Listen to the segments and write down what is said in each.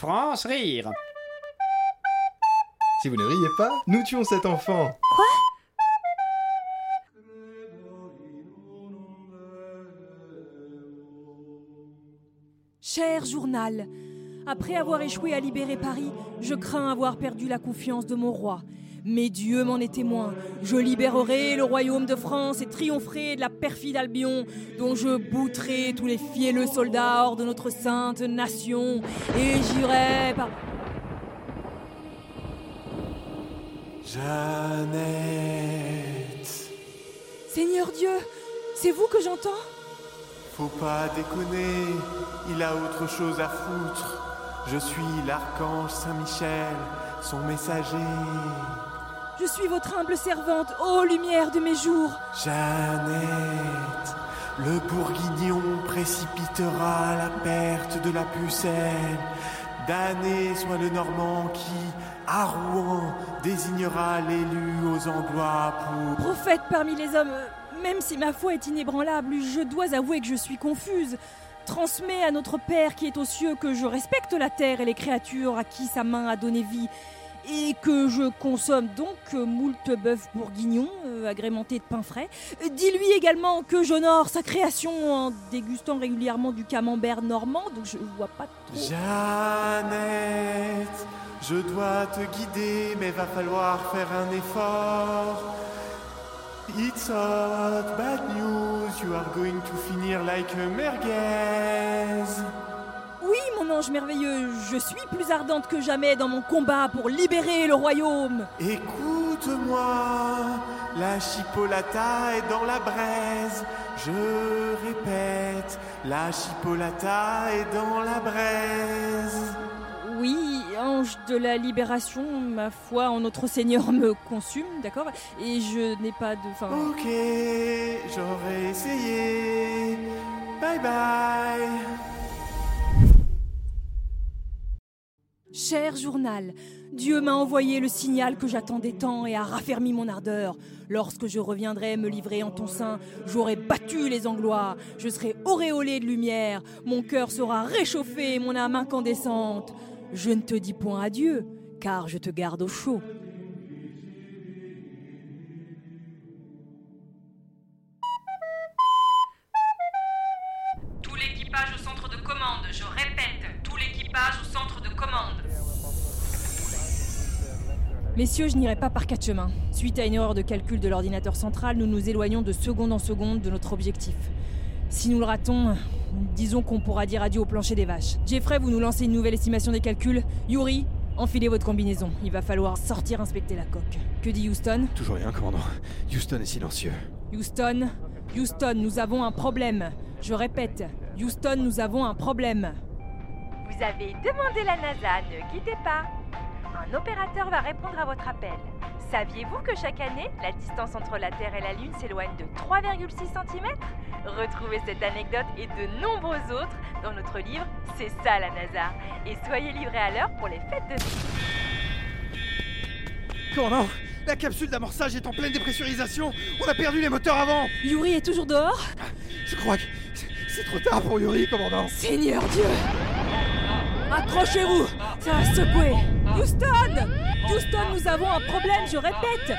France rire. Si vous ne riez pas, nous tuons cet enfant. Cher journal, après avoir échoué à libérer Paris, je crains avoir perdu la confiance de mon roi. Mais Dieu m'en est témoin. Je libérerai le royaume de France et triompherai de la perfide Albion, dont je bouterai tous les fielleux soldats hors de notre sainte nation. Et j'irai par. Jeannette, Seigneur Dieu, c'est vous que j'entends? Faut pas déconner, il a autre chose à foutre. Je suis l'archange Saint-Michel, son messager. Je suis votre humble servante, ô lumière de mes jours. Jeannette, le bourguignon précipitera la perte de la pucelle. Damné soit le Normand qui, à Rouen, désignera l'élu aux Anglois pour... Prophète parmi les hommes, même si ma foi est inébranlable, je dois avouer que je suis confuse. Transmets à notre Père qui est aux cieux que je respecte la terre et les créatures à qui sa main a donné vie, et que je consomme donc euh, moult bœuf bourguignon euh, agrémenté de pain frais. Euh, Dis-lui également que j'honore sa création en dégustant régulièrement du camembert normand, donc je vois pas trop. Jeannette, je dois te guider, mais va falloir faire un effort. It's hot, bad news, you are going to finir like a merguez. Ange merveilleux, je suis plus ardente que jamais dans mon combat pour libérer le royaume. Écoute-moi, la chipolata est dans la braise. Je répète, la chipolata est dans la braise. Oui, ange de la libération, ma foi en notre Seigneur me consume, d'accord? Et je n'ai pas de... Enfin, Ok, j'aurais essayé. Bye bye. Cher journal, Dieu m'a envoyé le signal que j'attendais tant et a raffermi mon ardeur. Lorsque je reviendrai me livrer en ton sein, j'aurai battu les Anglois, je serai auréolé de lumière, mon cœur sera réchauffé, mon âme incandescente. Je ne te dis point adieu, car je te garde au chaud. Tout l'équipage au centre de commande. Je répète, tout l'équipage au centre de commande. Messieurs, je n'irai pas par quatre chemins. Suite à une erreur de calcul de l'ordinateur central, nous nous éloignons de seconde en seconde de notre objectif. Si nous le ratons, disons qu'on pourra dire adieu au plancher des vaches. Jeffrey, vous nous lancez une nouvelle estimation des calculs. Yuri, enfilez votre combinaison. Il va falloir sortir inspecter la coque. Que dit Houston Toujours rien, commandant. Houston est silencieux. Houston Houston, nous avons un problème. Je répète, Houston, nous avons un problème. Vous avez demandé la NASA, ne quittez pas. Un opérateur va répondre à votre appel. Saviez-vous que chaque année, la distance entre la Terre et la Lune s'éloigne de 3,6 cm Retrouvez cette anecdote et de nombreux autres dans notre livre C'est ça la NASA. Et soyez livrés à l'heure pour les fêtes de... Commandant La capsule d'amorçage est en pleine dépressurisation. On a perdu les moteurs avant. Yuri est toujours dehors? Je crois que c'est- c'est trop tard pour Yuri, commandant. Seigneur Dieu! Accrochez-vous! Ça va secouer Houston Houston, nous avons un problème, je répète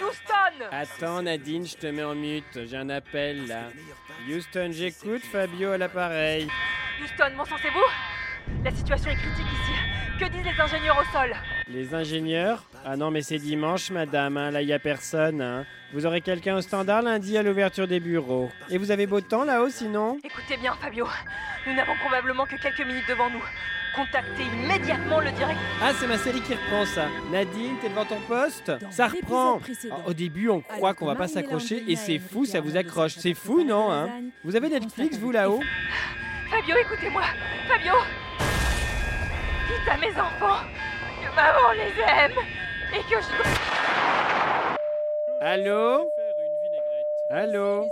Houston Attends Nadine, je te mets en mute, j'ai un appel là. Houston, j'écoute, Fabio à l'appareil. Houston, mon sang, c'est vous La situation est critique ici. Que disent les ingénieurs au sol? Les ingénieurs? Ah non mais c'est dimanche madame, hein, là y a personne. hein. Vous aurez quelqu'un au standard lundi à l'ouverture des bureaux. Et vous avez beau temps là-haut sinon? Écoutez bien, Fabio. Nous n'avons probablement que quelques minutes devant nous. Contactez immédiatement le direct. Ah c'est ma série qui reprend ça. Nadine, t'es devant ton poste Dans Ça reprend Au début on croit qu'on va pas s'accrocher et c'est fou, ça vous accroche. C'est fou non hein. Vous avez Netflix vous là-haut Fabio, écoutez-moi. Fabio Dites à mes enfants que maman les aime et que je... Allô Allô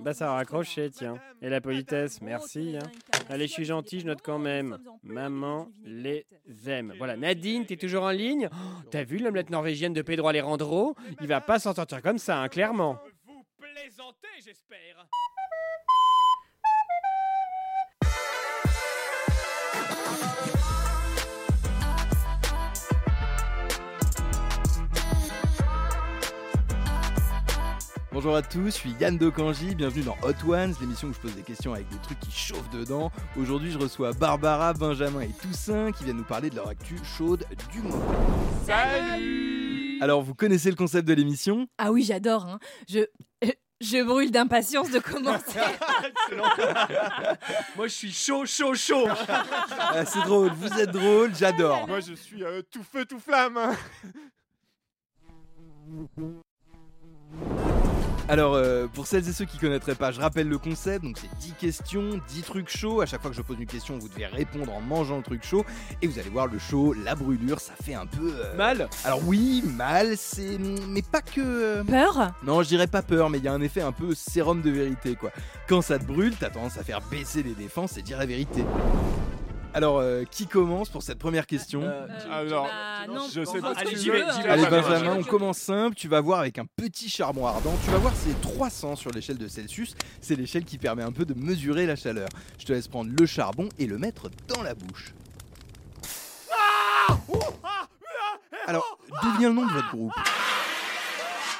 Bah ça a raccroché tiens. Et la politesse, merci. hein. Allez, je suis gentil, je note quand même. Maman les aime. Voilà, Nadine, t'es toujours en ligne? Oh, T'as vu l'omelette norvégienne de Pedro Alejandro? Il va pas s'en sortir comme ça, hein, clairement. Vous plaisantez, j'espère Bonjour à tous, je suis Yann Dokanji, bienvenue dans Hot Ones, l'émission où je pose des questions avec des trucs qui chauffent dedans. Aujourd'hui, je reçois Barbara, Benjamin et Toussaint qui viennent nous parler de leur actu chaude du mois. Salut Alors, vous connaissez le concept de l'émission? Ah oui, j'adore. hein. Je. Je brûle d'impatience de commencer. Moi je suis chaud, chaud, chaud Ah, C'est drôle, vous êtes drôle, j'adore. Moi je suis euh, tout feu, tout flamme. Alors, euh, pour celles et ceux qui connaîtraient pas, je rappelle le concept. Donc, c'est 10 questions, 10 trucs chauds. À chaque fois que je pose une question, vous devez répondre en mangeant le truc chaud. Et vous allez voir, le chaud, la brûlure, ça fait un peu. euh, Mal Alors, oui, mal, c'est. Mais pas que. euh, Peur Non, je dirais pas peur, mais il y a un effet un peu sérum de vérité, quoi. Quand ça te brûle, t'as tendance à faire baisser les défenses et dire la vérité. Alors, euh, qui commence pour cette première question Euh, Alors, Bah, non, je sais pas si Allez, veux, hein. Allez Benjamin, Benjamin, Benjamin. on commence simple, tu vas voir avec un petit charbon ardent, tu vas voir c'est 300 sur l'échelle de Celsius, c'est l'échelle qui permet un peu de mesurer la chaleur. Je te laisse prendre le charbon et le mettre dans la bouche. Alors, d'où vient le nom de votre groupe?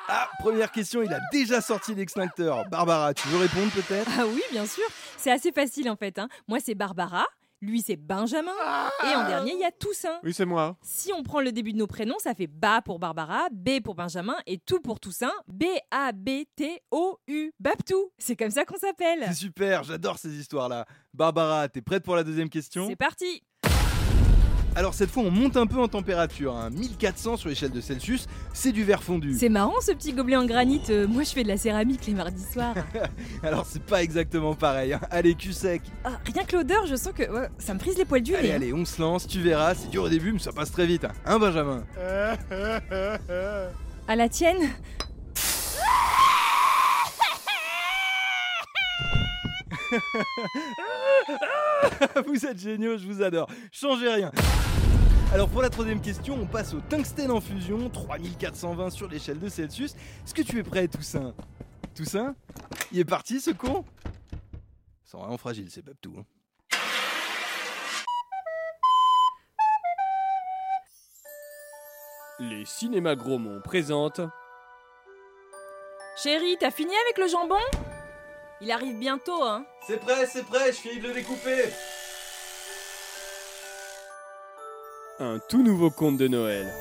Ah, première question, il a déjà sorti l'extincteur. Barbara, tu veux répondre peut-être? Ah oui, bien sûr. C'est assez facile en fait. hein. Moi, c'est Barbara. Lui, c'est Benjamin. Et en dernier, il y a Toussaint. oui, c'est moi. Si on prend le début de nos prénoms, ça fait Ba pour Barbara, B pour Benjamin et tout pour Toussaint. B-A-B-T-O-U. Babtou. C'est comme ça qu'on s'appelle. C'est super, j'adore ces histoires-là. Barbara, t'es prête pour la deuxième question? C'est parti. Alors cette fois, on monte un peu en température. hein. 1400 sur l'échelle de Celsius, c'est du verre fondu. C'est marrant ce petit gobelet en granit. Euh, moi, je fais de la céramique les mardis soirs. Alors c'est pas exactement pareil. hein. Allez, cul sec. Ah, rien que l'odeur, je sens que ouais, ça me frise les poils du Allez, nez. hein. allez, on se lance, tu verras, c'est dur au début, mais ça passe très vite. Hein, Hein, Benjamin? À la tienne? Vous êtes géniaux, je vous adore. Changez rien. Alors pour la troisième question, on passe au tungstène en fusion, 3420 sur l'échelle de Celsius. Est-ce que tu es prêt, Toussaint? Toussaint Il est parti, ce con? Ils sont vraiment fragiles, ces Babtou. hein. Les cinémas Grosmont présentent Chérie, t'as fini avec le jambon? Il arrive bientôt, hein. C'est prêt, c'est prêt, je finis de le découper. un tout nouveau conte de Noël.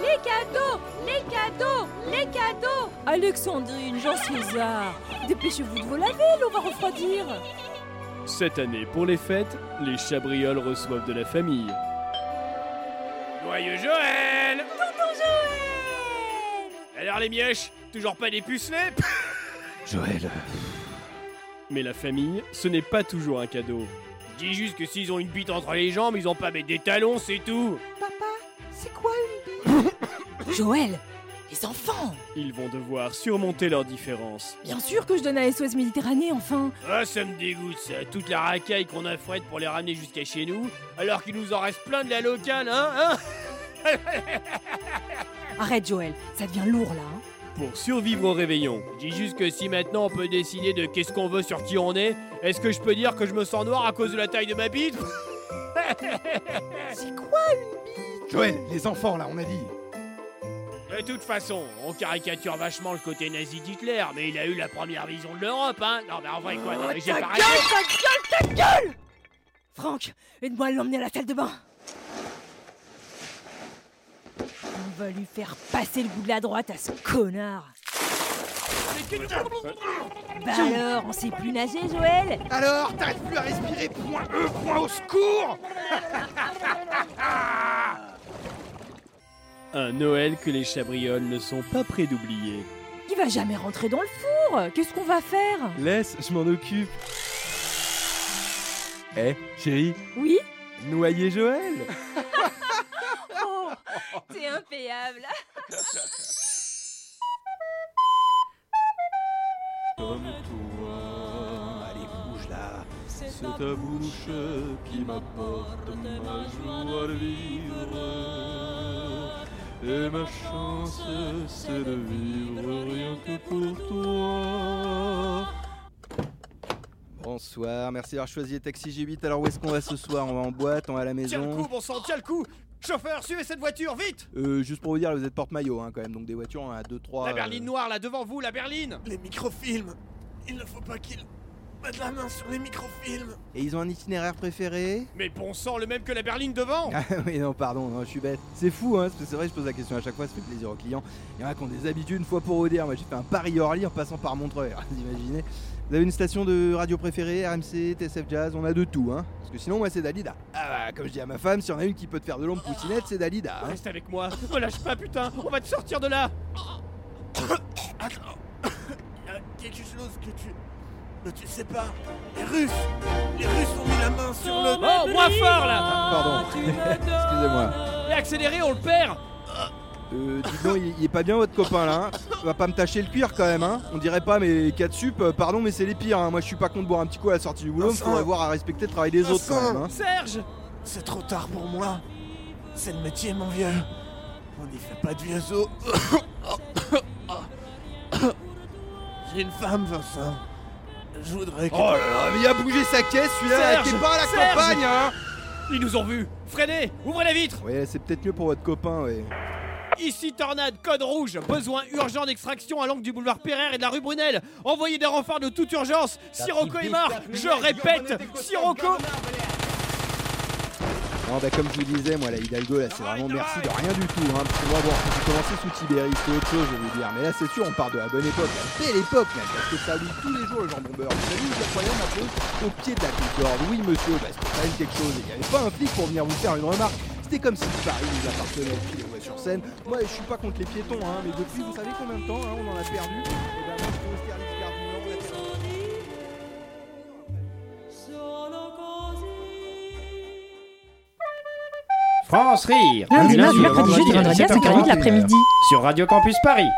Les cadeaux Les cadeaux Les cadeaux Alexandrine, Jean César Dépêchez-vous de vous laver, l'eau va refroidir Cette année, pour les fêtes, les chabrioles reçoivent de la famille. Joyeux Joël Alors les mioches, toujours pas des pucelets? Joël. Mais la famille, ce n'est pas toujours un cadeau. Dis juste que s'ils ont une bite entre les jambes, ils ont pas mettre des talons, c'est tout Joël Les enfants Ils vont devoir surmonter leurs différences. Bien sûr que je donne à SOS Méditerranée, enfin Ah, ça me dégoûte ça, toute la racaille qu'on a faite pour les ramener jusqu'à chez nous, alors qu'il nous en reste plein de la locale, hein, hein Arrête, Joël, ça devient lourd, là. hein. Pour survivre au réveillon, je dis juste que si maintenant on peut décider de qu'est-ce qu'on veut sur qui on est, est-ce que je peux dire que je me sens noir à cause de la taille de ma bite Joël, les enfants là, on a dit. De toute façon, on caricature vachement le côté nazi d'Hitler, mais il a eu la première vision de l'Europe, hein Non mais en vrai quoi, non, mais j'ai ta pas gueule, raison. ta gueule, ta gueule Franck, aide-moi à l'emmener à la salle de bain. On va lui faire passer le goût de la droite à ce connard. Bah alors, on sait plus nager, Joël? Alors, t'arrêtes plus à respirer, point E, point au secours? Un Noël que les chabrioles ne sont pas prêts d'oublier. Il va jamais rentrer dans le four. Qu'est-ce qu'on va faire? Laisse, je m'en occupe. Eh, chérie, Oui? Noyer Joël? T'es impayable Comme toi, allez bouge là. C'est ta bouche qui m'apporte ma joie de vivre. Et ma chance, c'est de vivre rien que pour toi. Bonsoir, merci d'avoir choisi taxi G8. Alors où est-ce qu'on va ce soir? On va en boîte, on va à la Tiens le maison? coup, bon sang, tiens le coup Chauffeur, suivez cette voiture, vite Euh, juste pour vous dire, vous êtes porte-maillot hein, quand même, donc des voitures, on a 2, 3. La berline noire, là, devant vous, la berline Les microfilms Il ne faut pas qu'ils mettent la main sur les microfilms Et ils ont un itinéraire préféré? Mais bon sang, le même que la berline devant Ah oui, non, pardon, non, je suis bête. C'est fou, hein, parce que c'est vrai, je pose la question à chaque fois, ça fait plaisir aux clients. Il y en a qui ont des habitudes, une fois pour vous dire, moi j'ai fait un Paris-Orly en passant par Montreuil, vous imaginez? Vous avez une station de radio préférée, RMC, TSF Jazz, on a de tout, hein. Parce que sinon, moi c'est Dalida. Ah bah, comme je dis à ma femme, si on a une qui peut te faire de l'ombre poussinette, c'est Dalida. hein. Reste avec moi, me lâche pas putain, on va te sortir de là Attends Il y a quelque chose que tu... ne tu sais pas Les Russes Les Russes ont mis la main sur le... Oh, moins fort là Pardon, excusez-moi. Et accéléré, on le perd Euh, dites donc, il, il est pas bien votre copain là. hein. Va pas me tâcher le cuir quand même, hein. On dirait pas, mais 4 sup, euh, pardon, mais c'est les pires. hein. Moi je suis pas contre boire un petit coup à la sortie du boulot, mais faut avoir à respecter le travail des autres quand même. hein. Serge C'est trop tard pour moi. C'est le métier, mon vieux. On n'y fait pas de vieux os. J'ai une femme, Vincent. Je voudrais que... Oh là là, mais il a bougé sa caisse celui-là, t'es pas à la Serge campagne, hein Ils nous ont vus Freinez Ouvrez la vitre Ouais, c'est peut-être mieux pour votre copain, ouais. Ici Tornade, code rouge, besoin urgent d'extraction à l'angle du boulevard Pereire et de la rue Brunel. Envoyez des renforts de toute urgence. Sirocco est mort. Je répète, Sirocco. Non, bah comme je vous disais, moi la Hidalgo là, c'est vraiment merci de rien du tout, hein. Parce que moi, bon, quand j'ai commencé sous Tibéri, c'était autre chose, je vais vous dire. Mais là, c'est sûr, on part de la bonne époque, la belle époque, même, parce que ça lit tous les jours le jambon beurre. Vous savez où je croyais ma pause Au pied de la Concorde. Oui, monsieur, bah c'est quand même quelque chose. Il n'y avait pas un flic pour venir vous faire une remarque. C'était comme si Paris nous appartenait, sur scène. Moi, je suis pas contre les piétons, hein, mais depuis, vous savez combien de temps hein, on en a perdu Et ben, moi, je Austerlitz, Nord, la France Rire Lundi, Du mardi, mercredi, jeudi, vendredi à 5h30 de 7h40, l'après-midi. Sur Radio Campus Paris